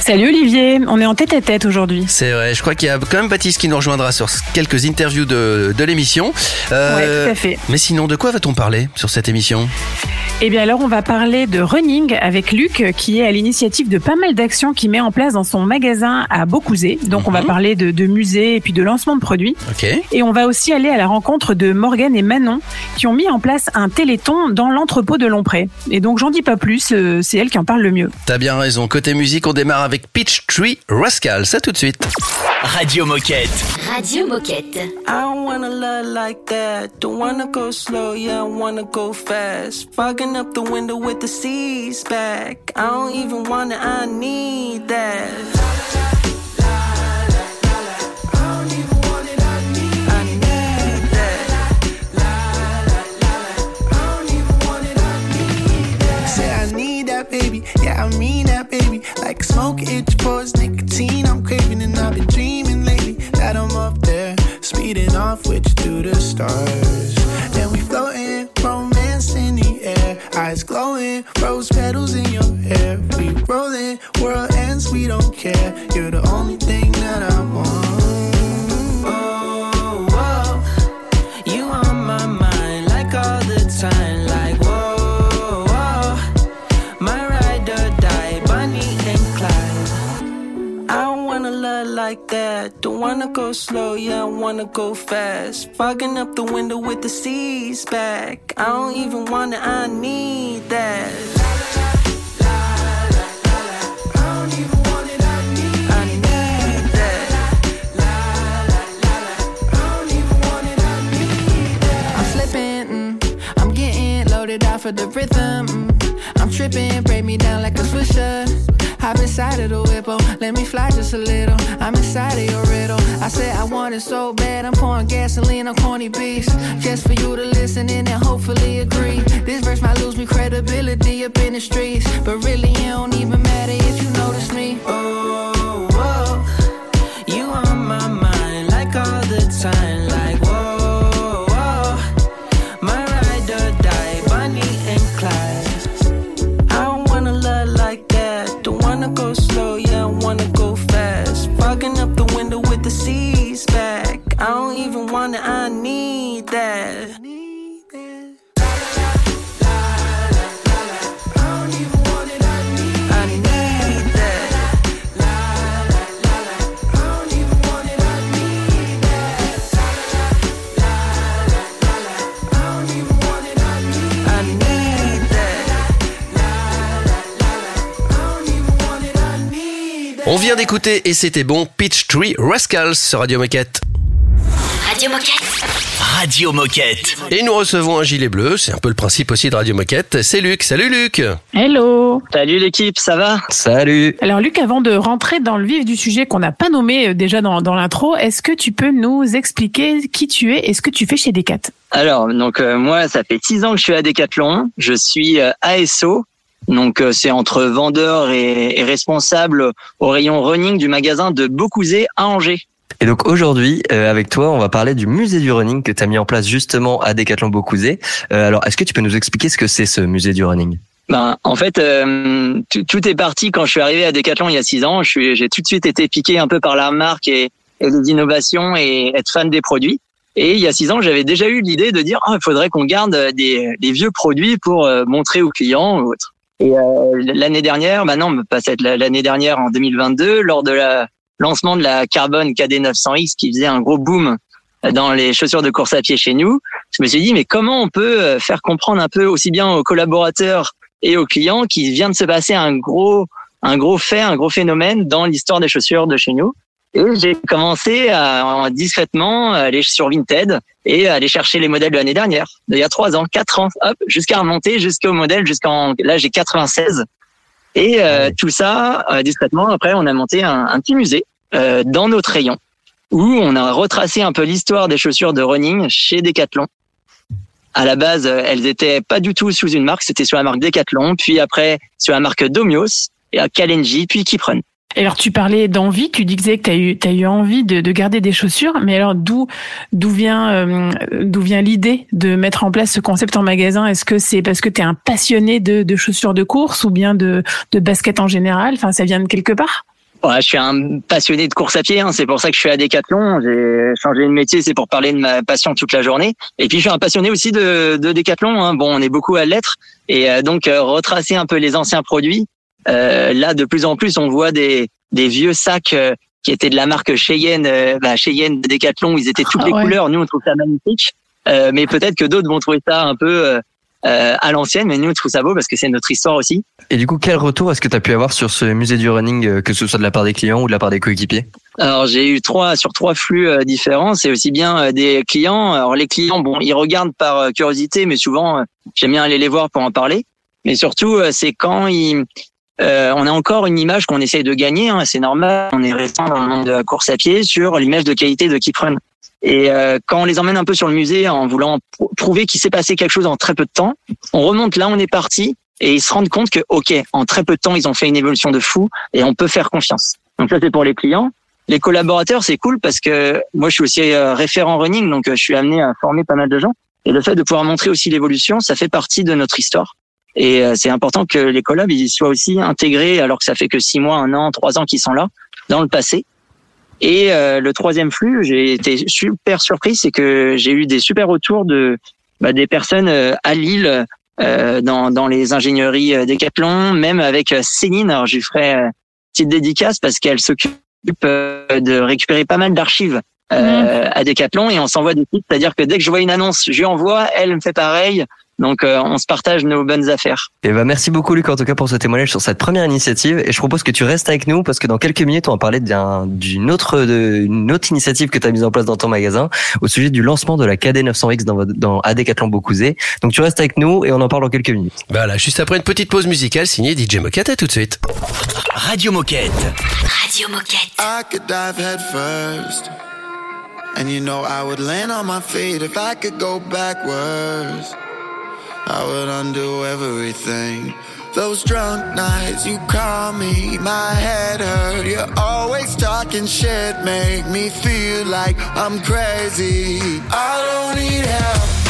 Salut Olivier, on est en tête à tête aujourd'hui. C'est vrai, je crois qu'il y a quand même Baptiste qui nous rejoindra sur quelques interviews de, de l'émission. Euh, ouais, tout à fait. Mais sinon, de quoi va-t-on parler sur cette émission? Eh bien alors on va parler de running avec Luc qui est à l'initiative de pas mal d'actions qu'il met en place dans son magasin à Beaucouzé. Donc on va Mhm. parler de, de musées et puis de lancement de produits. Et on va aussi aller à la rencontre de Morgane et Manon qui ont mis en place un téléthon dans l'entrepôt de Lompré. Et donc j'en dis pas plus, euh, c'est elle qui en parle le mieux. T'as bien raison. Côté musique, on démarre avec Peach Tree Rascal. Ça tout de suite. Radio Moquette. Radio Moquette. I don't wanna love like that. Don't wanna go slow, yeah, I wanna go fast. Fogging up the window with the seas back. I don't even wanna, I need that. I need that. Say I need that baby, yeah I mean that baby. Like smoke itch pours nicotine, I'm craving and I've been dreaming lately that I'm up there, speeding off with you through the stars. Then we floating, romance in the air, eyes glowing, rose petals in your hair. We rolling, world ends, we don't care. You're the only thing that I want. Slow, yeah, I wanna go fast. Fogging up the window with the seas back. I don't even wanna, I need that. Slipping, mm, I'm getting loaded off of the rhythm. Tripping, break me down like a swisher. Hop inside of the whip, oh, let me fly just a little. I'm inside of your riddle. I said I want it so bad, I'm pouring gasoline on corny beats. Just for you to listen in and hopefully agree. This verse might lose me credibility up in the streets. But really, it don't even matter if you notice me. Oh, On vient d'écouter et c'était bon Peach Tree Rascals sur Radio Moquette. Radio Moquette. Radio Moquette. Et nous recevons un gilet bleu, c'est un peu le principe aussi de Radio Moquette. C'est Luc. Salut Luc. Hello Salut l'équipe, ça va? Salut. Alors Luc, avant de rentrer dans le vif du sujet qu'on n'a pas nommé euh, déjà dans, dans l'intro, est-ce que tu peux nous expliquer qui tu es et ce que tu fais chez Decat Alors, donc euh, moi, ça fait six ans que je suis à Decathlon. Je suis euh, ASO, donc euh, c'est entre vendeur et, et responsable au rayon running du magasin de Beaucouzé à Angers. Et donc aujourd'hui, euh, avec toi, on va parler du musée du running que tu as mis en place justement à Decathlon Beaucouzé. Euh, alors, est-ce que tu peux nous expliquer ce que c'est ce musée du running? Ben, en fait, euh, tout, est parti quand je suis arrivé à Decathlon il y a six ans. Je suis- J'ai tout de suite été piqué un peu par la marque et, et les innovations et être fan des produits. Et il y a six ans, j'avais déjà eu l'idée de dire, oh, il faudrait qu'on garde des, des vieux produits pour euh, montrer aux clients ou autre. Et euh, l'année dernière, bah non, pas cette l'année dernière en 2022, lors de la lancement de la Carbone KD900X qui faisait un gros boom dans les chaussures de course à pied chez nous, je me suis dit mais comment on peut euh, faire comprendre un peu aussi bien aux collaborateurs et aux clients qu'il vient de se passer un gros un gros fait, un gros phénomène dans l'histoire des chaussures de chez nous? Et j'ai commencé à en- discrètement aller sur Vinted et aller chercher les modèles de l'année dernière, d'il y a trois ans, quatre ans, hop, jusqu'à remonter jusqu'au modèle jusqu'en là j'ai 96. Et euh, tout ça euh, discrètement après on a monté un, un petit musée euh, dans notre rayon où on a retracé un peu l'histoire des chaussures de running chez Decathlon. À la base, euh, elles étaient pas du tout sous une marque, c'était sur la marque Decathlon, puis après sur la marque Domios, et à Kalenji, puis Kiprun. Alors tu parlais d'envie, tu disais que tu as eu, eu envie de, de garder des chaussures, mais alors d'où vient euh, vient l'idée de mettre en place ce concept en magasin? Est-ce que c'est parce que tu es un passionné de, de chaussures de course ou bien de, de basket en général? Enfin, ça vient de quelque part? Ouais, je suis un passionné de course à pied, hein, c'est pour ça que je suis à Decathlon. J'ai changé de métier, c'est pour parler de ma passion toute la journée. Et puis je suis un passionné aussi de, de Decathlon. Hein. Bon, on est beaucoup à l'être, et euh, donc euh, retracer un peu les anciens produits. Euh, là, de plus en plus, on voit des, des vieux sacs euh, qui étaient de la marque Cheyenne, euh, bah, Cheyenne de Decathlon. où Ils étaient toutes Ah les ouais. couleurs. Nous, on trouve ça magnifique. Euh, mais peut-être que d'autres vont trouver ça un peu euh, euh, à l'ancienne. Mais nous, on trouve ça beau parce que c'est notre histoire aussi. Et du coup, quel retour est-ce que tu as pu avoir sur ce musée du running, euh, que ce soit de la part des clients ou de la part des coéquipiers? Alors j'ai eu trois sur trois flux euh, différents. C'est aussi bien euh, des clients. Alors les clients, bon, ils regardent par euh, curiosité, mais souvent euh, j'aime bien aller les voir pour en parler. Mais surtout, euh, c'est quand ils, euh, on a encore une image qu'on essaye de gagner. hein, c'est normal. On est restant dans le monde de la course à pied sur l'image de qualité de Kiprun. Et euh, quand on les emmène un peu sur le musée en voulant pr- prouver qu'il s'est passé quelque chose en très peu de temps, on remonte là, on est parti. Et ils se rendent compte que, ok, en très peu de temps, ils ont fait une évolution de fou et on peut faire confiance. Donc ça, c'est pour les clients. Les collaborateurs, c'est cool parce que moi, je suis aussi euh, référent running, donc euh, je suis amené à former pas mal de gens. Et le fait de pouvoir montrer aussi l'évolution, ça fait partie de notre histoire. Et euh, c'est important que les collabs ils soient aussi intégrés, alors que ça fait que six mois, un an, trois ans qu'ils sont là, dans le passé. Et euh, le troisième flux, j'ai été super surpris, c'est que j'ai eu des super retours de bah, des personnes euh, à Lille, euh, dans, dans les ingénieries euh, Decathlon, même avec Céline. Alors je lui ferai euh, petite dédicace parce qu'elle s'occupe de récupérer pas mal d'archives euh, à Decathlon et on s'envoie des titres. C'est-à-dire que dès que je vois une annonce, je lui envoie, elle me fait pareil. Donc euh, on se partage nos bonnes affaires. Et bah merci beaucoup Luc en tout cas pour ce témoignage sur cette première initiative et je propose que tu restes avec nous parce que dans quelques minutes on va parler d'un- d'une autre de- une autre initiative que tu as mise en place dans ton magasin au sujet du lancement de la KD 900X dans, votre- dans à Decathlon Beaucouzé. Donc tu restes avec nous et on en parle dans quelques minutes. Voilà, juste après une petite pause musicale signée DJ Moquette, à tout de suite. Radio Moquette. Radio Moquette. I could dive head first. And you know I would land on my feet if I could go backwards. I would undo everything. Those drunk nights you call me, my head hurt. You're always talking shit, make me feel like I'm crazy. I don't need help.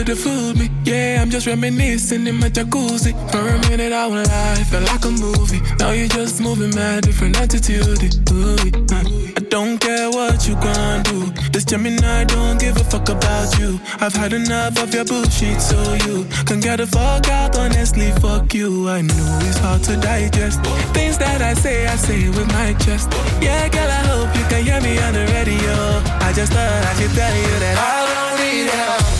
Could have fooled me. Yeah, I'm just reminiscing in my jacuzzi. For a minute, I went live, felt like a movie. Now you're just moving mad, different attitude. Ooh, uh, I don't care what you gon' do. This Gemini don't give a fuck about you. I've had enough of your bullshit, so you can get the fuck out. Honestly, fuck you. I know it's hard to digest. Things that I say, I say with my chest. Yeah, girl, I hope you can hear me on the radio. I just thought I should tell you that I don't need help.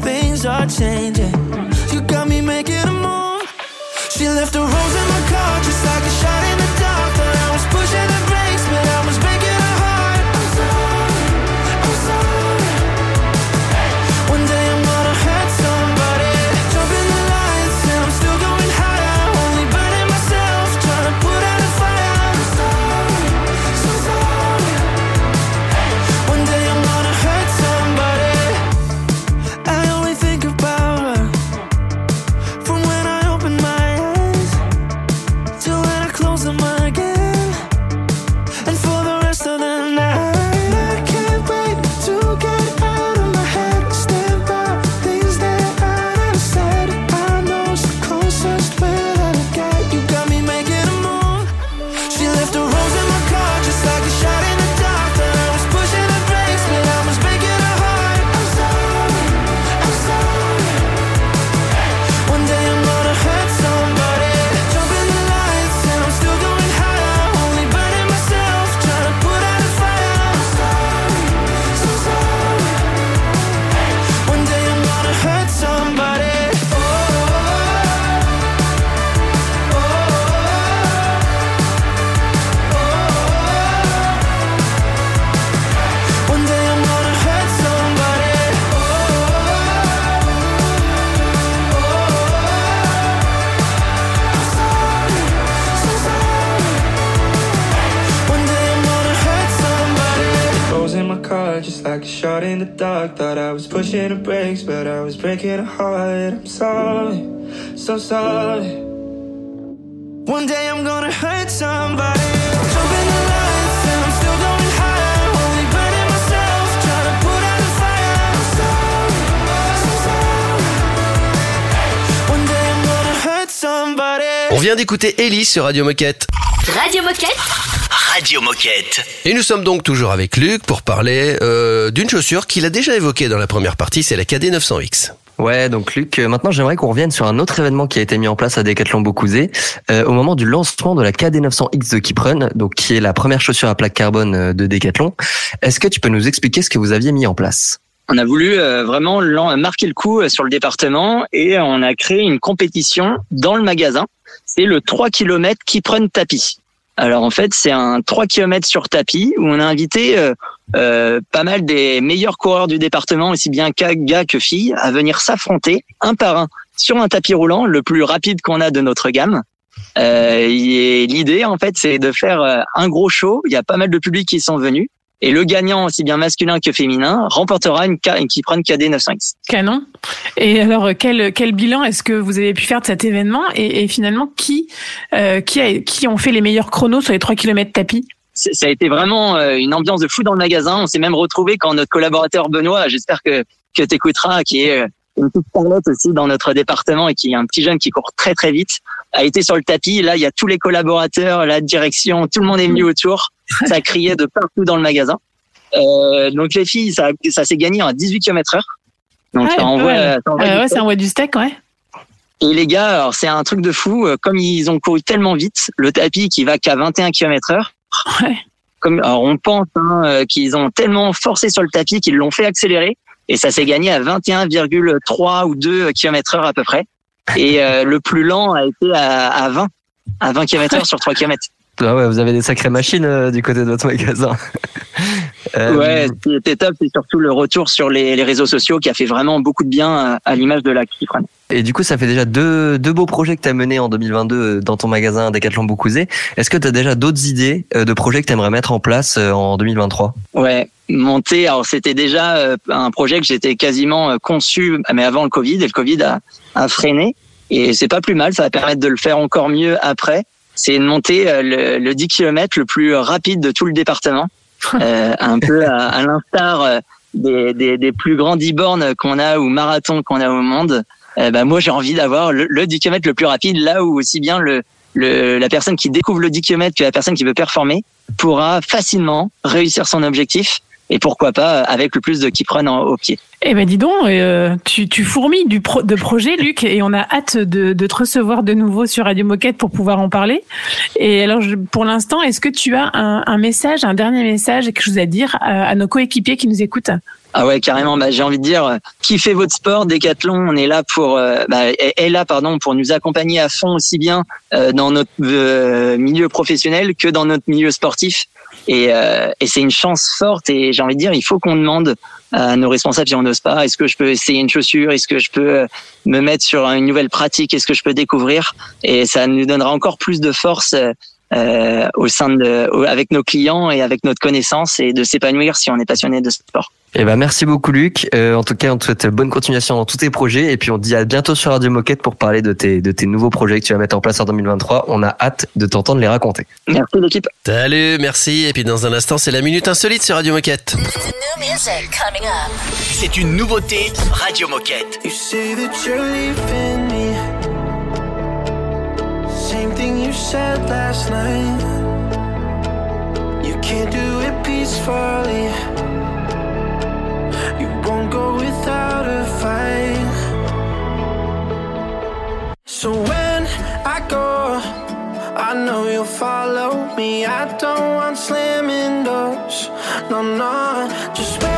Things are changing. Pushing the brakes, but I was breaking her heart. I'm sorry, so sorry. One day I'm gonna hurt somebody. Jump in the lights and I'm still going higher. Only burning myself, trying to put out a fire. I'm sorry, so sorry. One day I'm gonna hurt somebody. On vient d'écouter Ellie sur Radio Moquette. Radio Moquette. Radio Moquette. Et nous sommes donc toujours avec Luc pour parler euh, d'une chaussure qu'il a déjà évoquée dans la première partie, c'est la KD 900X. Ouais, donc Luc, euh, maintenant j'aimerais qu'on revienne sur un autre événement qui a été mis en place à Decathlon Beaucouzé euh, au moment du lancement de la KD900X de Kiprun, donc qui est la première chaussure à plaque carbone euh, de Decathlon. Est-ce que tu peux nous expliquer ce que vous aviez mis en place? On a voulu euh, vraiment marquer le coup sur le département et on a créé une compétition dans le magasin. C'est le 3 km qui prennent tapis. Alors en fait, c'est un 3 km sur tapis où on a invité euh, euh, pas mal des meilleurs coureurs du département, aussi bien gars que filles, à venir s'affronter un par un sur un tapis roulant, le plus rapide qu'on a de notre gamme. Euh, et L'idée, en fait, c'est de faire euh, un gros show. Il y a pas mal de publics qui sont venus. Et le gagnant, aussi bien masculin que féminin, remportera une, une Kipron KD 900X. Canon. Et alors, quel, quel bilan est-ce que vous avez pu faire de cet événement? Et, et finalement, qui, euh, qui, a, qui ont fait les meilleurs chronos sur les 3 km tapis? Ça a été vraiment euh, une ambiance de fou dans le magasin. On s'est même retrouvé quand notre collaborateur Benoît, j'espère que, que tu écouteras, qui est euh, une petite starlette aussi dans notre département et qui est un petit jeune qui court très très vite, a été sur le tapis. Là, il y a tous les collaborateurs, la direction, tout le monde est venu autour. Ça criait de partout dans le magasin. Euh, donc les filles, ça, ça s'est gagné en 18 km heure. Donc Ah, ça envoie, ouais. ça envoie Euh, du Ouais, un ouais du steak, ouais. Et les gars, alors c'est un truc de fou. euh, Comme ils ont couru tellement vite, le tapis qui va qu'à 21 km heure. Ouais. Comme alors on pense hein, euh, qu'ils ont tellement forcé sur le tapis qu'ils l'ont fait accélérer et ça s'est gagné à 21,3 ou 2 km heure à peu près. Et euh, le plus lent a été à, à 20, à 20 km heure sur 3 km. Ah ouais, vous avez des sacrées machines euh, du côté de votre magasin. Euh, Ouais, ce qui était top, c'est surtout le retour sur les, les réseaux sociaux qui a fait vraiment beaucoup de bien à, à l'image de la Kipron. Et du coup, ça fait déjà deux, deux beaux projets que tu as menés en 2022 euh, dans ton magasin Decathlon Beaucouzé. Est-ce que tu as déjà d'autres idées euh, de projets que tu aimerais mettre en place en 2023 Ouais, monter. Alors c'était déjà un projet que j'étais quasiment conçu, mais avant le Covid, et le Covid a, a freiné. Et c'est pas plus mal, ça va permettre de le faire encore mieux après. C'est de monter le, le 10 km le plus rapide de tout le département, un peu à, à l'instar euh, des, des, des plus grands 10 bornes qu'on a ou marathons qu'on a au monde. Euh, bah, moi, j'ai envie d'avoir le, le 10 km le plus rapide, là où aussi bien le, le, la personne qui découvre le 10 km que la personne qui veut performer pourra facilement réussir son objectif et pourquoi pas avec le plus de run en- au pied. Eh ben dis donc, euh, tu, tu fourmilles du pro, de projet, Luc, et on a hâte de, de te recevoir de nouveau sur Radio Moquette pour pouvoir en parler. Et alors, je- pour l'instant, est-ce que tu as un, un message, un dernier message, quelque chose à dire à, à nos coéquipiers qui nous écoutent? Ah ouais, carrément. Bah, j'ai envie de dire, euh, kiffez votre sport. Decathlon, on est là pour, euh, bah, est là, pardon, pour nous accompagner à fond aussi bien euh, dans notre euh, milieu professionnel que dans notre milieu sportif. Et, euh, et c'est une chance forte. Et j'ai envie de dire, il faut qu'on demande à nos responsables si on n'ose pas. Est-ce que je peux essayer une chaussure? Est-ce que je peux euh, me mettre sur une nouvelle pratique? Est-ce que je peux découvrir? Et ça nous donnera encore plus de force. euh, euh, au sein de, avec nos clients et avec notre connaissance et de s'épanouir si on est passionné de sport. Eh ben, merci beaucoup, Luc. Euh, en tout cas, on te souhaite bonne continuation dans tous tes projets. Et puis, on te dit à bientôt sur Radio Moquette pour parler de tes, de tes nouveaux projets que tu vas mettre en place en 2023. On a hâte de t'entendre les raconter. Merci l'équipe. Salut, merci. Et puis dans un instant, c'est la Minute Insolite sur Radio Moquette. C'est une nouveauté Radio Moquette. You say that you're leaving me. Same thing you said last night. You can't do it peacefully. Without a fight. So when I go, I know you'll follow me. I don't want slamming doors. No, no, just wait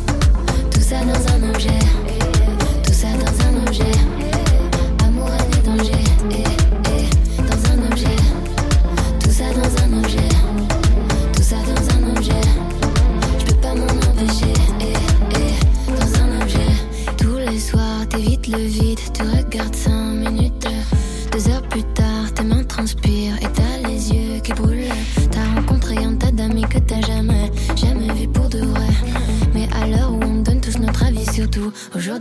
Tout ça dans un objet, tout ça dans un objet. Amour, et danger, dans un objet. Tout ça dans un objet, tout ça dans un objet. Je peux pas m'en empêcher, eh, dans un objet. Tous les soirs, t'évites le vide,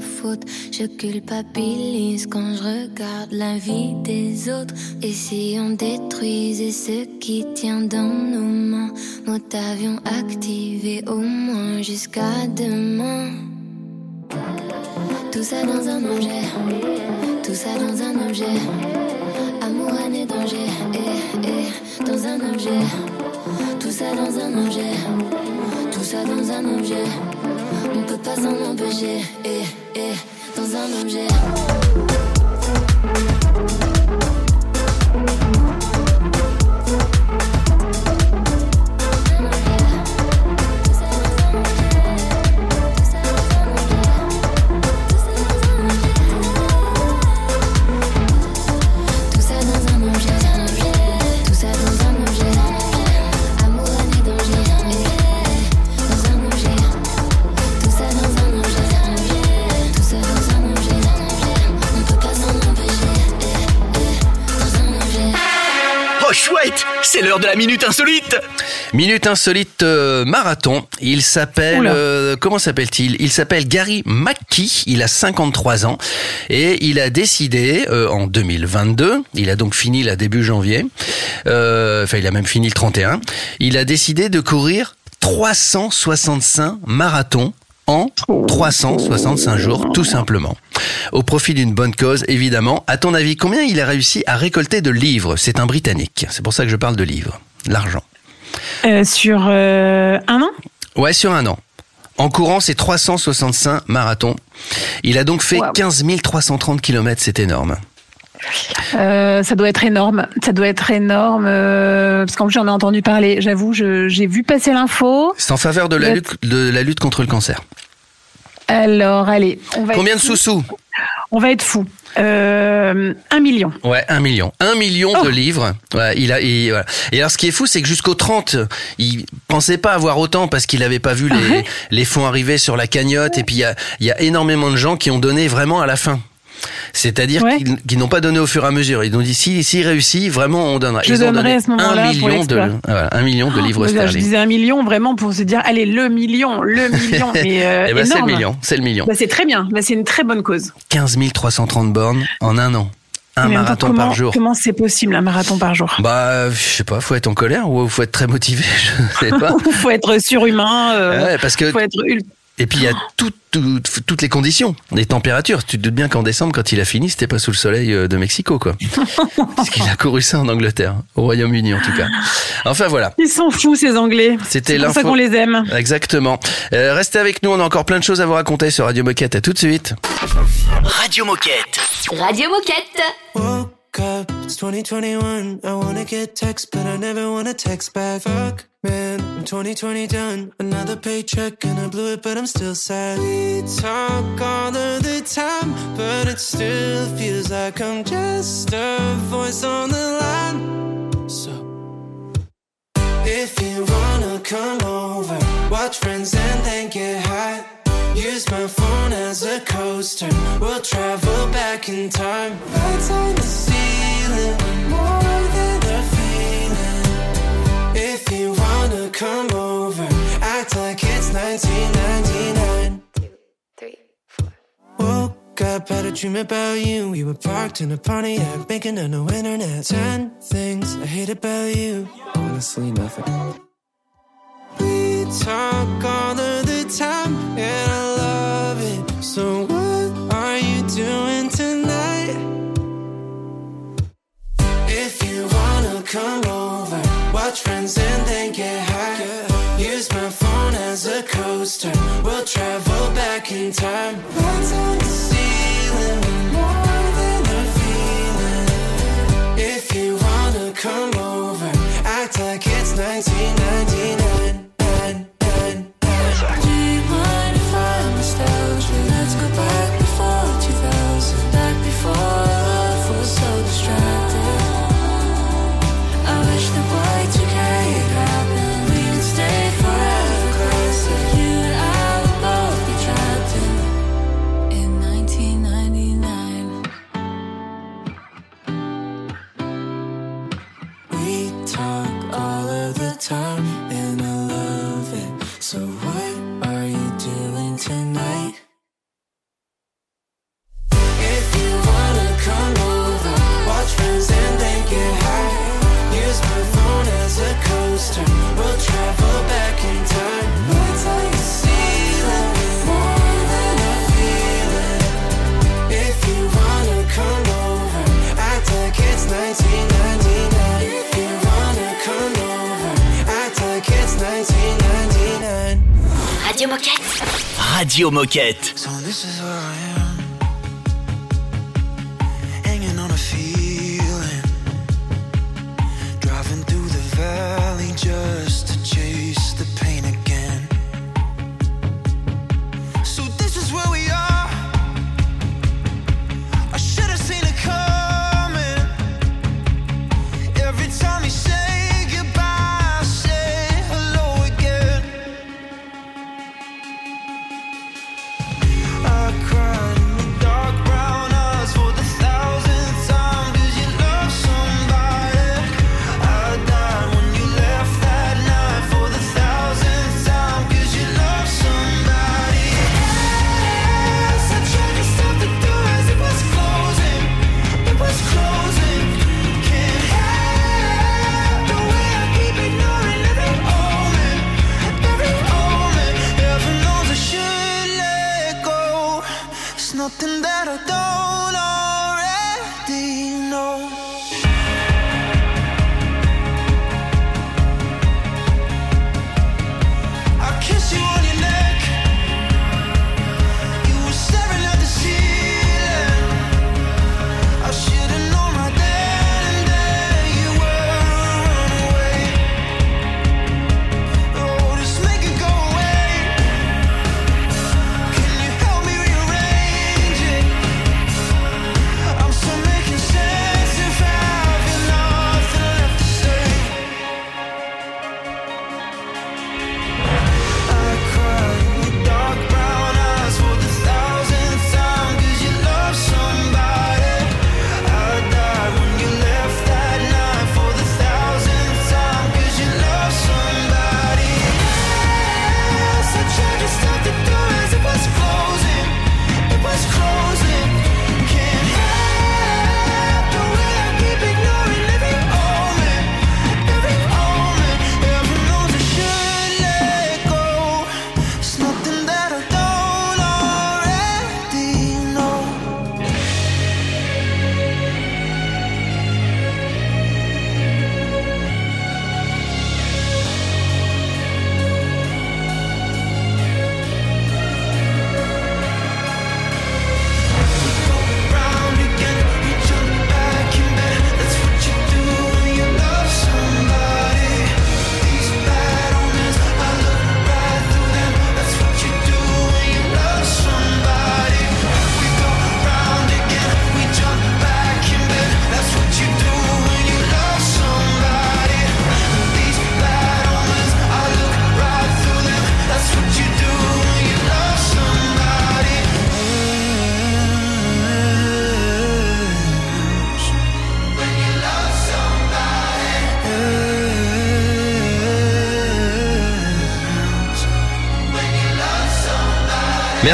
faute. Je culpabilise quand je regarde la vie des autres. Et si on détruisait ce qui tient dans nos mains, mode avion activé au moins jusqu'à demain. Tout ça dans un objet, tout ça dans un objet. Amour, haine et danger, eh, dans un objet. Tout ça dans un objet, tout ça dans un objet. On peut pas s'en empêcher, eh, eh, dans un objet. L'heure de la minute insolite. Minute insolite euh, marathon. Il s'appelle euh, comment s'appelle-t-il? Il s'appelle Gary McKee. Il a 53 ans et il a décidé euh, en 2022. Il a donc fini là début janvier. euh, Enfin, il a même fini le 31. Il a décidé de courir 365 marathons en 365 jours, tout simplement. Au profit d'une bonne cause, évidemment. À ton avis, combien il a réussi à récolter de livres? C'est un Britannique. C'est pour ça que je parle de livres. L'argent. Euh, sur euh, un an? Ouais, sur un an. En courant ses 365 marathons. Il a donc fait Wow. 15 330 km, c'est énorme. Euh, ça doit être énorme. Ça doit être énorme. euh, parce qu'en plus, j'en ai entendu parler. J'avoue, j'ai vu passer l'info. C'est en faveur de la, lutte, de la lutte contre le cancer. Alors, allez. On va Combien de sous-sous On va être fou. Euh, un million. Ouais, un million. Un million Oh. de livres. Ouais, il a, il- voilà. Et alors, ce qui est fou, c'est que jusqu'au 30, il pensait pas avoir autant parce qu'il avait pas vu les, les fonds arriver sur la cagnotte. Et puis, il y a, il y a énormément de gens qui ont donné vraiment à la fin. C'est-à-dire Ouais. qu'ils n'ont pas donné au fur et à mesure. Ils ont dit, si, s'il réussit, vraiment, on donnera. Je Ils ont donnerai donné à ce moment-là un million de, voilà, un million de livres Oh, je sterling. disais un million vraiment pour se dire, allez, le million, le million. Mais euh, ben, c'est le million, c'est le million. Bah, c'est très bien. Bah, c'est une très bonne cause. 15 330 bornes en un an. Un temps, marathon comment, par jour. Comment c'est possible un marathon par jour? Bah, je sais pas, faut être en colère ou faut être très motivé, je sais pas. Il faut être surhumain. euh, Ouais, parce que faut être ul- et puis il y a tout- tout- toutes les conditions, les températures. Tu te doutes bien qu'en décembre, quand il a fini, c'était pas sous le soleil euh, de Mexico, quoi. parce qu'il a couru ça en Angleterre, au Royaume-Uni en tout cas. Enfin voilà. Ils sont fous ces Anglais. C'était C'est pour ça qu'on les aime. Exactement. Euh, restez avec nous, on a encore plein de choses à vous raconter sur Radio Moquette. À tout de suite. Radio Moquette. Radio Moquette. Woke up, it's 2021. I wanna get text, but I never wanna text back. Fuck, man, I'm 2020 done. Another paycheck and I blew it, but I'm still sad. We talk all of the time, but it still feels like I'm just a voice on the line. So, if you wanna come over, watch friends and then get high. Use my phone as a coaster. We'll travel back in time. Lights on the ceiling, more than wanna come over, act like it's 1999. Two, three, four. Woke up, had a dream about you. We were parked in a Pontiac, making on no internet. Ten things I hate about you. Honestly, nothing. We talk all of the time, time. Radio Moquette.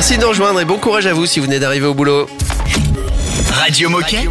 Merci de nous rejoindre et bon courage à vous si vous venez d'arriver au boulot. Radio Moquette.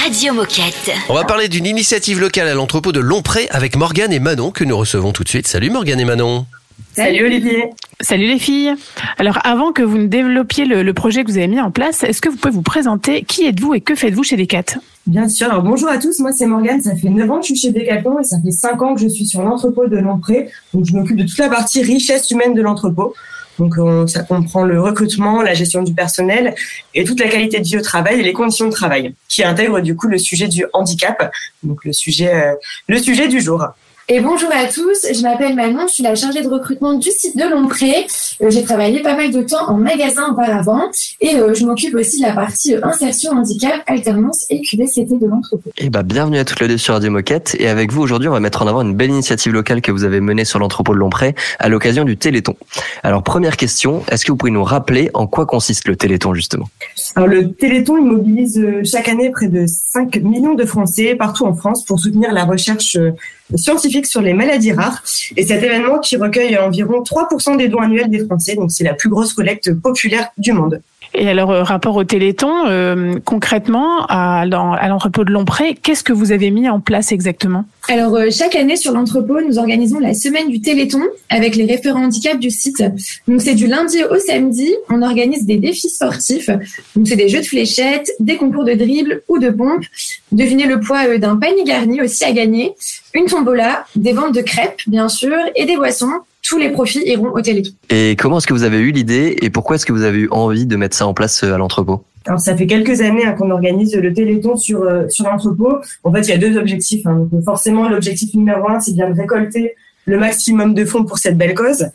Radio Moquette. On va parler d'une initiative locale à l'entrepôt de Lompré avec Morgane et Manon que nous recevons tout de suite. Salut Morgane et Manon. Salut Olivier. Salut les filles. Alors avant que vous ne développiez le, le projet que vous avez mis en place, est-ce que vous pouvez vous présenter Qui êtes-vous et que faites-vous chez Decat Bien sûr. Alors bonjour à tous, moi c'est Morgane, ça fait 9 ans que je suis chez Decathlon et ça fait 5 ans que je suis sur l'entrepôt de Lompré. Donc je m'occupe de toute la partie richesse humaine de l'entrepôt. Donc on- ça comprend le recrutement, la gestion du personnel et toute la qualité de vie au travail et les conditions de travail, qui intègre du coup le sujet du handicap, donc le sujet euh, le sujet du jour. Et bonjour à tous, je m'appelle Manon, je suis la chargée de recrutement du site de Lompré. Euh, J'ai travaillé pas mal de temps en magasin auparavant et euh, je m'occupe aussi de la partie euh, insertion handicap, alternance et QVCT de l'entrepôt. Eh ben, bienvenue à toutes les deux sur Radio Moquette. Et avec vous, aujourd'hui, on va mettre en avant une belle initiative locale que vous avez menée sur l'entrepôt de Lompré à l'occasion du Téléthon. Alors, première question, est-ce que vous pouvez nous rappeler en quoi consiste le Téléthon, justement? Alors le Téléthon il mobilise chaque année près de 5 millions de Français partout en France pour soutenir la recherche euh, scientifique sur les maladies rares. Et cet événement qui recueille environ 3% des dons annuels des Français, donc c'est la plus grosse collecte populaire du monde. Et alors, euh, rapport au Téléthon, euh, concrètement, à, l'entrepôt de Lompré, qu'est-ce que vous avez mis en place exactement? Alors euh, chaque année sur l'entrepôt, nous organisons la semaine du Téléthon avec les référents handicap du site. Donc c'est du lundi au samedi, on organise des défis sportifs. Donc c'est des jeux de fléchettes, des concours de dribble ou de pompe. Devinez le poids euh, d'un panier garni aussi à gagner, une tombola, des ventes de crêpes, bien sûr, et des boissons. Tous les profits iront au Téléthon. Et comment est-ce que vous avez eu l'idée et pourquoi est-ce que vous avez eu envie de mettre ça en place euh, à l'entrepôt? Alors ça fait quelques années hein, qu'on organise le Téléthon sur euh, sur l'entrepôt. En fait, il y a deux objectifs. hein. Donc, forcément, l'objectif numéro un, c'est bien de récolter le maximum de fonds pour cette belle cause.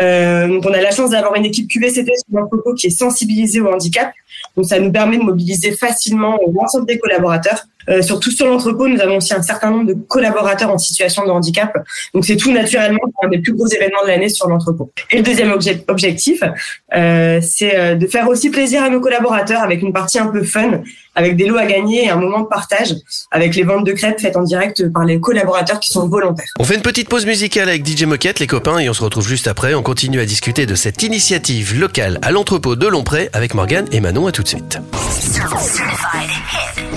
Euh, donc, on a la chance d'avoir une équipe QVCT sur l'entrepôt qui est sensibilisée au handicap. Donc, ça nous permet de mobiliser facilement l'ensemble des collaborateurs. Euh, surtout sur l'entrepôt, nous avons aussi un certain nombre de collaborateurs en situation de handicap. Donc, c'est tout naturellement un des plus gros événements de l'année sur l'entrepôt. Et le deuxième obje- objectif, euh, c'est euh, de faire aussi plaisir à nos collaborateurs avec une partie un peu fun, avec des lots à gagner et un moment de partage, avec les ventes de crêpes faites en direct par les collaborateurs qui sont volontaires. On fait une petite pause musicale avec DJ Moquette, les copains, et on se retrouve juste après. Continue à discuter de cette initiative locale à l'entrepôt de Lompré avec Morgane et Manon. À tout de suite.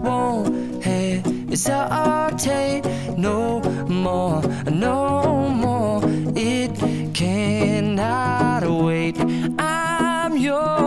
won't hesitate no more, no more. It cannot wait. I'm yours.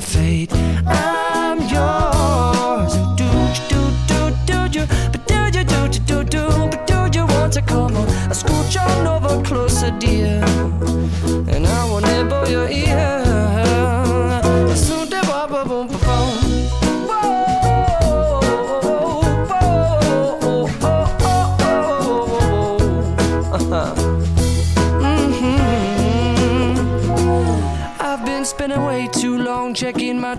fate. I'm yours. Do do do do do, do you do do do do, but do you want to come on? I scooch on over closer, dear, and I will nibble your ear.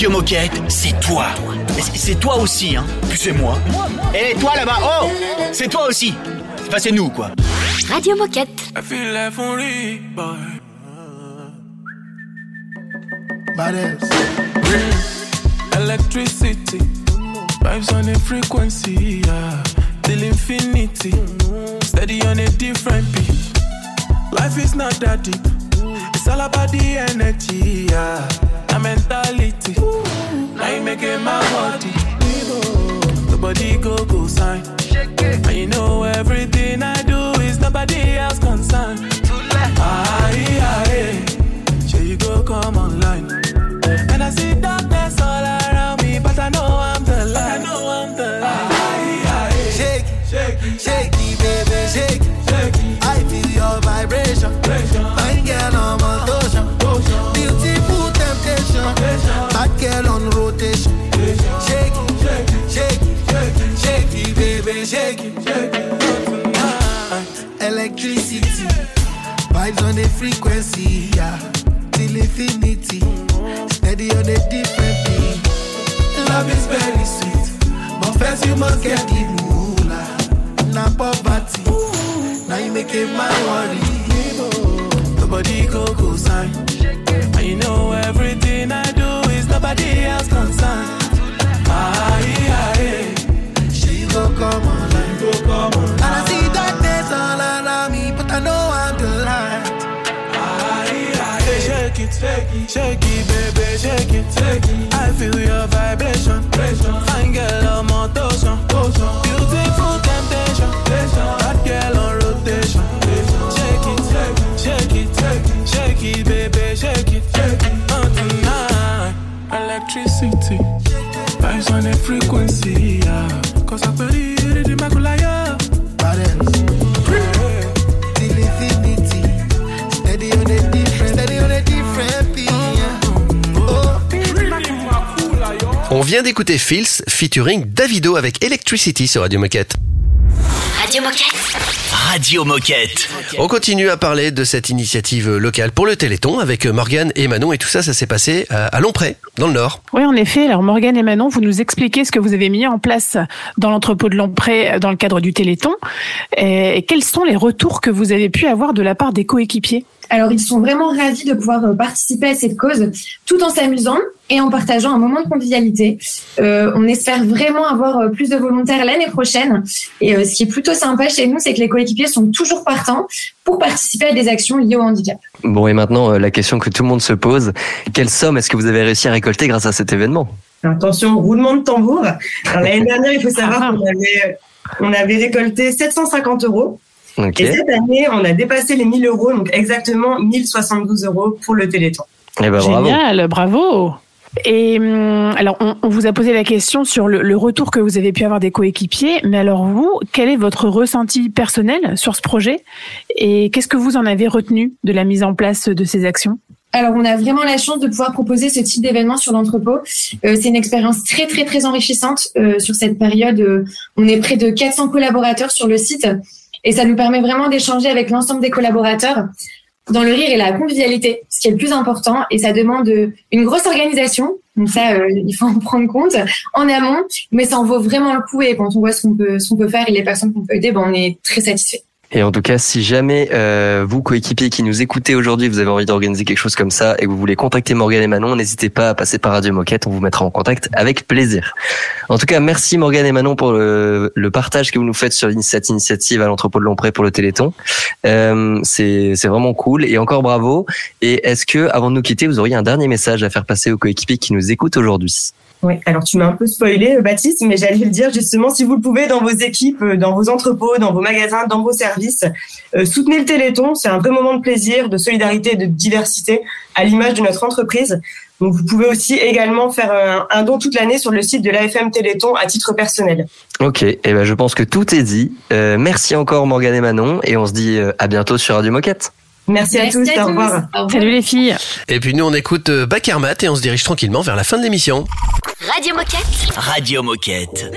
Radio Moquette, c'est toi. C'est- toi aussi, hein. Puis c'est moi. Et toi là-bas, oh C'est toi aussi. Enfin, c'est nous, quoi. Radio Moquette. I feel life on replay. Electricity, vibes on a frequency, yeah. Till infinity, steady on a different beat. Life is not that deep. It's all about the energy, yeah. The mentality. Now you making my body. The body go go sign. And you know everything I do is nobody else concerned. Aye, aye. Sure you go come online. And I see darkness all around me, but I know I'm the light. I know I'm the light. Aye, aye. Shake shake shake baby, shake it. I feel your vibration. Fine girl on motion. Beautiful vibes on the frequency, yeah. Till infinity, steady on a different beat. Love is very sweet, but first you must get the moolah. Now poverty, now you make it my worry. Nobody go go sign. You know everything I do is nobody else concerned. Shake it, baby, shake it, shake it. I feel your vibration. Fine girl on motion. Beautiful temptation. Hot girl on rotation. Shake it, shake it, shake it, shake it, baby, shake it. Oh, tonight, electricity. Vibes on a frequency, vient d'écouter Fils featuring Davido avec Electricity sur Radio Moquette. Radio Moquette. Radio Moquette. On continue à parler de cette initiative locale pour le Téléthon avec Morgane et Manon et tout ça, ça s'est passé à Lompré, dans le Nord. Oui, en effet. Alors, Morgane et Manon, vous nous expliquez ce que vous avez mis en place dans l'entrepôt de Lompré dans le cadre du Téléthon. Et quels sont les retours que vous avez pu avoir de la part des coéquipiers? Alors, ils sont vraiment ravis de pouvoir euh, participer à cette cause tout en s'amusant et en partageant un moment de convivialité. Euh, on espère vraiment avoir euh, plus de volontaires l'année prochaine. Et euh, ce qui est plutôt sympa chez nous, c'est que les coéquipiers sont toujours partants pour participer à des actions liées au handicap. Bon, et maintenant, la question que tout le monde se pose, quelle somme est-ce que vous avez réussi à récolter grâce à cet événement? Attention, roulement de tambour. L'année dernière, il faut savoir qu'on avait, on avait récolté 750 euros. Et cette année, on a dépassé les 1000 euros, donc exactement 1072 euros pour le Téléthon. Eh ben, bravo. Génial, bravo. Et hum, alors, on, on vous a posé la question sur le, le retour que vous avez pu avoir des coéquipiers, mais alors vous, quel est votre ressenti personnel sur ce projet? Et qu'est-ce que vous en avez retenu de la mise en place de ces actions? Alors, on a vraiment la chance de pouvoir proposer ce type d'événement sur l'entrepôt. Euh, c'est une expérience très, très, très enrichissante euh, sur cette période. Euh, on est près de 400 collaborateurs sur le site et ça nous permet vraiment d'échanger avec l'ensemble des collaborateurs dans le rire et la convivialité, ce qui est le plus important. Et ça demande euh, une grosse organisation. Donc ça, euh, il faut en prendre compte en amont, mais ça en vaut vraiment le coup. Et quand on voit ce qu'on peut, ce peut faire et les personnes qu'on peut aider, ben, on est très satisfait. Et en tout cas, si jamais euh, vous, coéquipiers qui nous écoutez aujourd'hui, vous avez envie d'organiser quelque chose comme ça et que vous voulez contacter Morgane et Manon, n'hésitez pas à passer par Radio Moquette, on vous mettra en contact avec plaisir. En tout cas, merci Morgane et Manon pour le, le partage que vous nous faites sur cette initiative à l'entrepôt de Lompré pour le Téléthon. Euh, c'est vraiment cool et encore bravo. Et est-ce que, avant de nous quitter, vous auriez un dernier message à faire passer aux coéquipiers qui nous écoutent aujourd'hui? Oui, alors tu m'as un peu spoilé, euh, Baptiste, mais j'allais le dire justement, si vous le pouvez, dans vos équipes, euh, dans vos entrepôts, dans vos magasins, dans vos services, euh, soutenez le Téléthon. C'est un vrai moment de plaisir, de solidarité de diversité à l'image de notre entreprise. Donc, vous pouvez aussi également faire un, don toute l'année sur le site de l'AFM Téléthon à titre personnel. Ok, et ben je pense que tout est dit. Merci encore Morgane et Manon et on se dit à bientôt sur Radio Moquette. Merci, à tous, au revoir. Salut les filles. Et puis nous, on écoute euh, Bakermat et on se dirige tranquillement vers la fin de l'émission. Radio Moquette. Radio Moquette.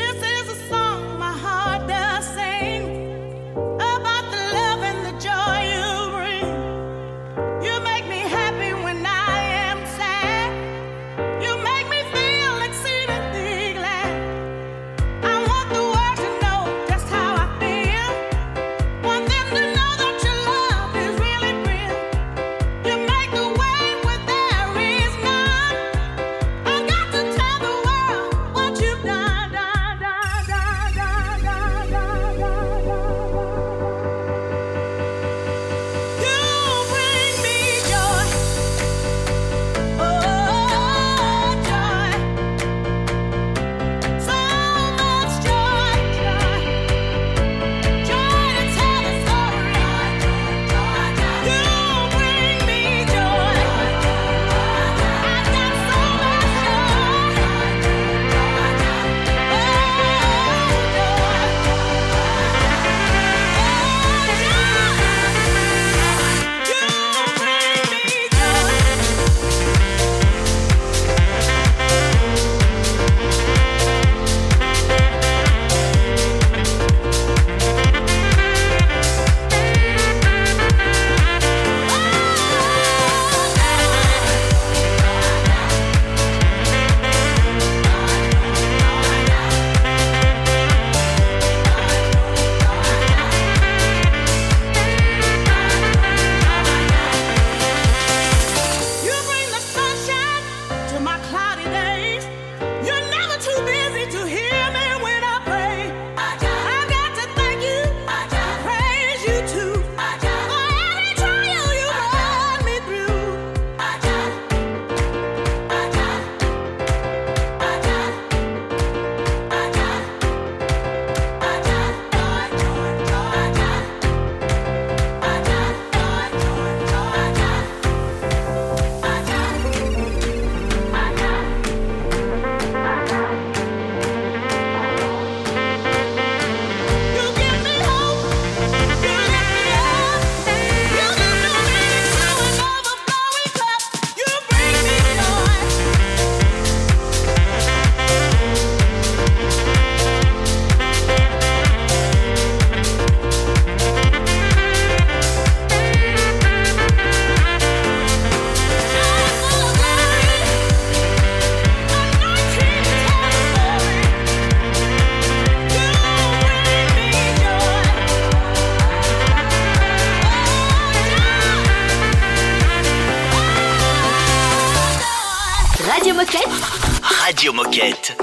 Moquette.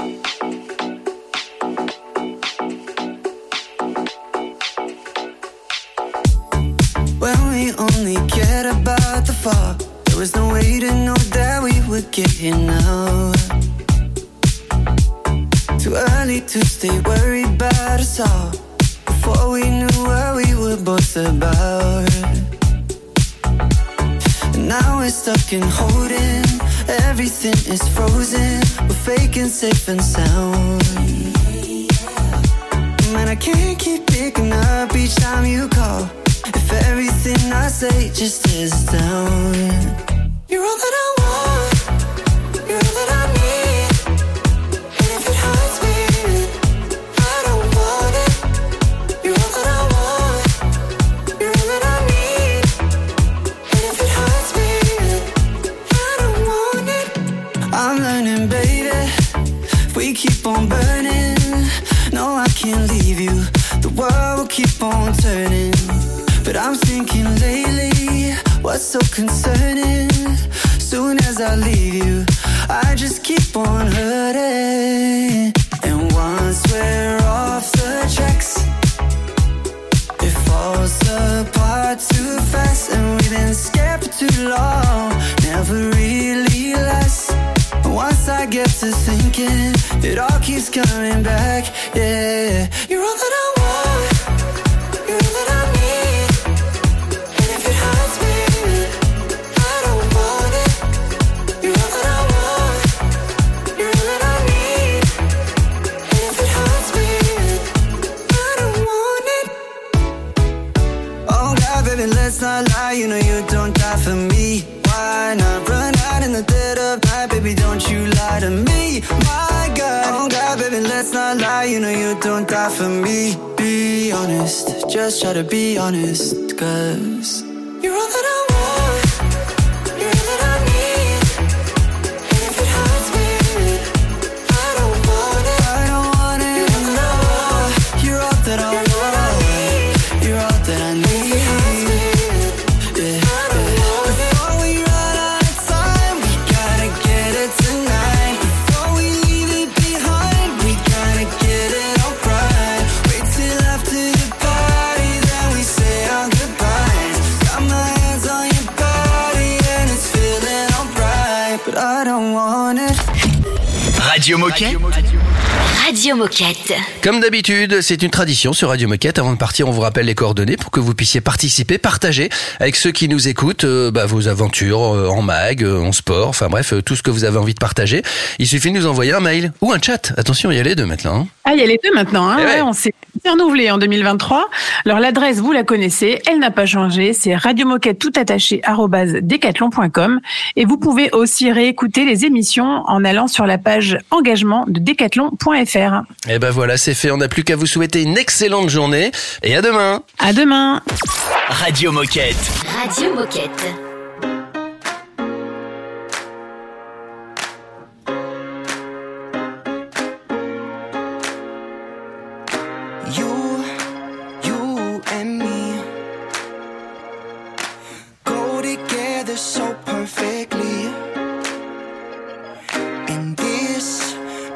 When we only cared about the fall, there was no way to know that we would get here now. Too early to stay worried about us all. Safe and sound. Try to be honest, cause Radio Moquette. Radio Moquette. Comme d'habitude, c'est une tradition sur Radio Moquette. Avant de partir, on vous rappelle les coordonnées pour que vous puissiez participer, partager avec ceux qui nous écoutent euh, bah, vos aventures euh, en mag, euh, en sport, enfin bref, euh, tout ce que vous avez envie de partager. Il suffit de nous envoyer un mail ou un chat. Attention, il y a les deux maintenant. hein. Ah, il y a les deux maintenant. Hein, Eh ouais. on s'est renouvelé en 2023. Alors l'adresse, vous la connaissez, elle n'a pas changé. C'est radiomoquette tout attaché arobase decathlon.com. Et vous pouvez aussi réécouter les émissions en allant sur la page engagement de decathlon.fr. Et ben voilà, c'est fait. On n'a plus qu'à vous souhaiter une excellente journée et à demain. À demain. Radio Moquette. Radio Moquette. You, you and me go together so perfectly. And this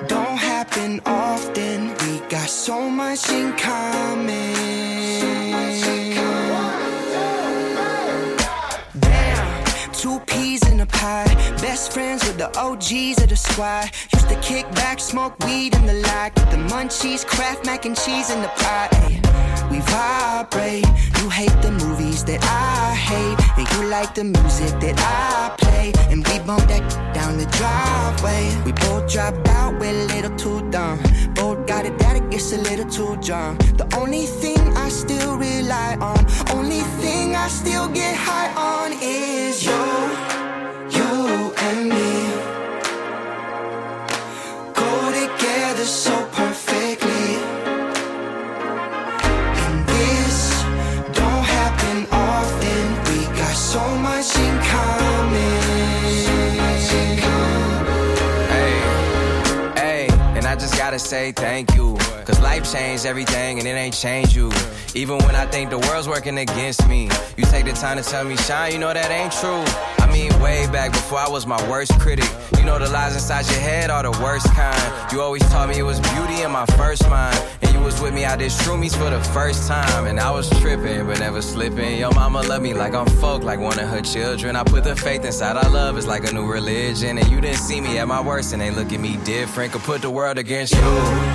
don't happen often. We got so much in common. Damn, two peas in a pie. Best friends with the OGs of the squad. Kick back, smoke weed in the lot. Get the munchies, craft mac and cheese in the pot. Ay, we vibrate. You hate the movies that I hate. And you like the music that I play. And we bump that down the driveway. We both drop out, we're a little too dumb. Both got it that it gets a little too drunk. The only thing I still rely on, only thing I still get high on is you, you and me. Say thank you. Cause life changed everything and it ain't changed you. Even when I think the world's working against me, you take the time to tell me, shine, you know that ain't true. I mean, way back before I was my worst critic. You know the lies inside your head are the worst kind. You always taught me it was beauty in my first mind. Was with me out there shroomies for the first time. And I was tripping, but never slipping. Your mama love me like I'm folk, like one of her children. I put the faith inside our love, it's like a new religion. And you didn't see me at my worst, and they look at me different. Could put the world against. You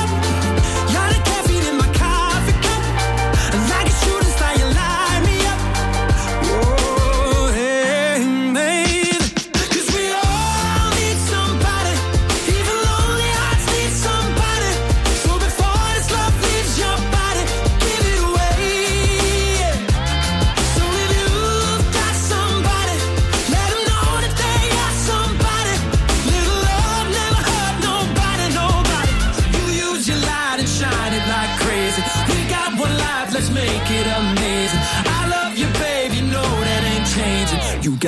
Up,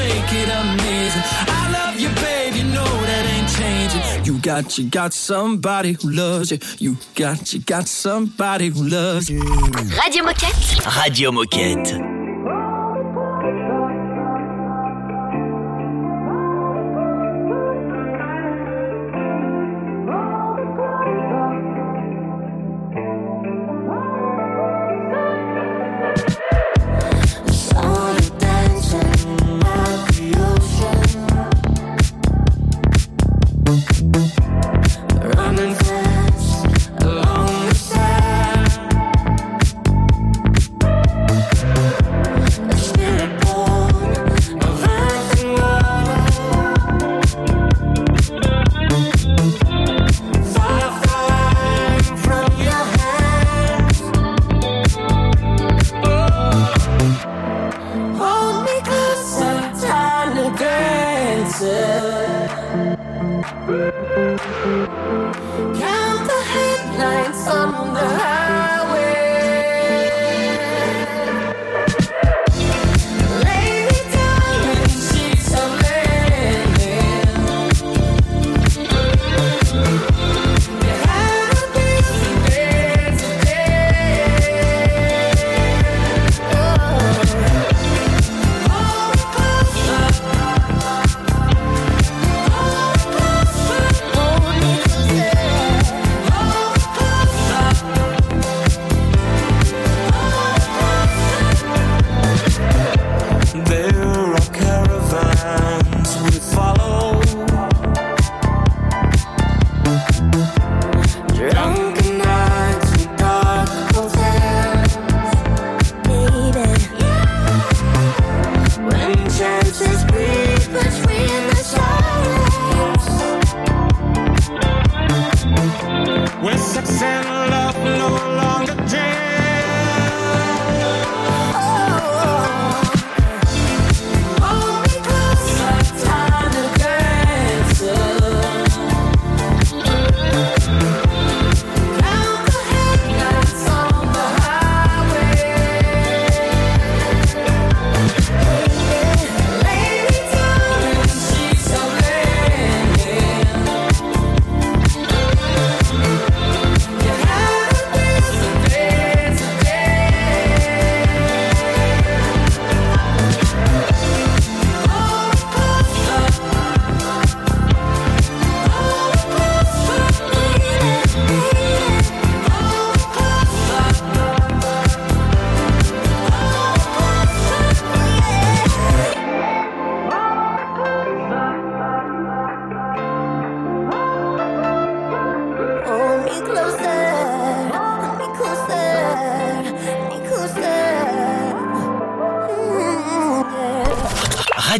Make it amazing. I love you, babe, you know that ain't changing. You got, you got somebody who loves you. You got, you got somebody who loves you. Radio Moquette. Radio Moquette.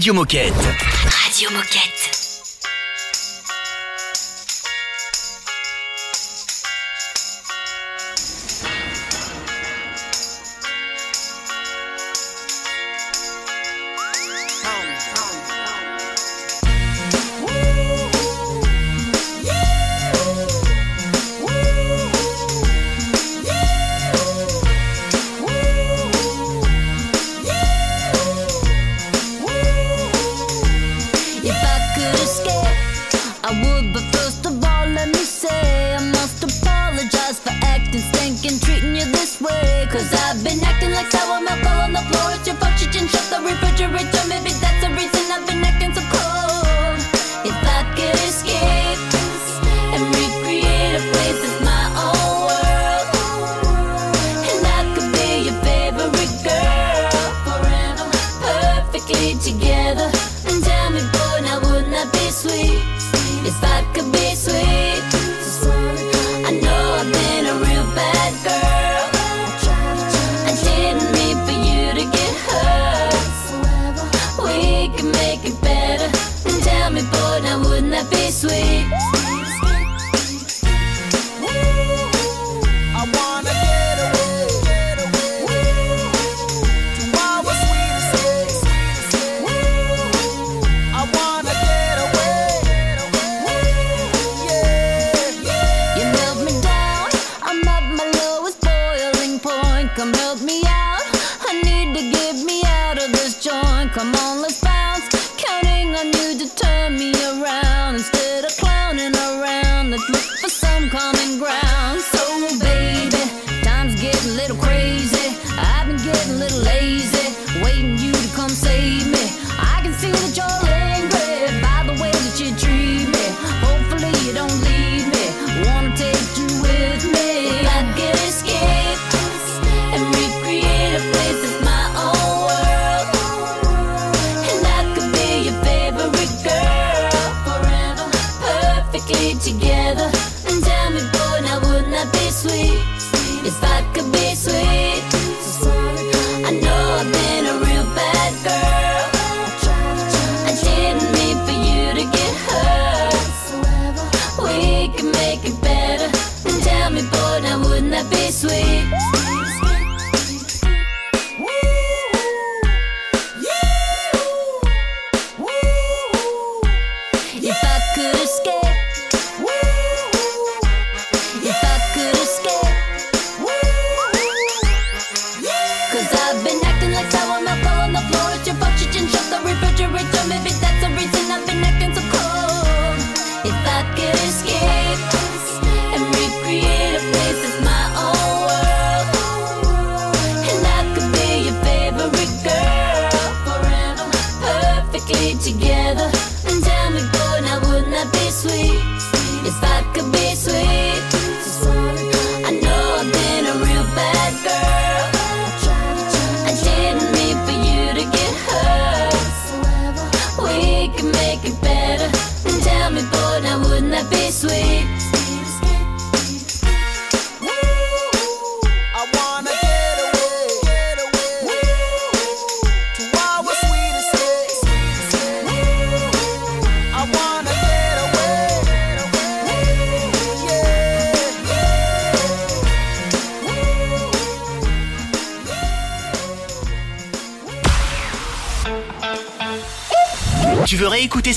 Radio Moquette. Shut the refrigerator. Maybe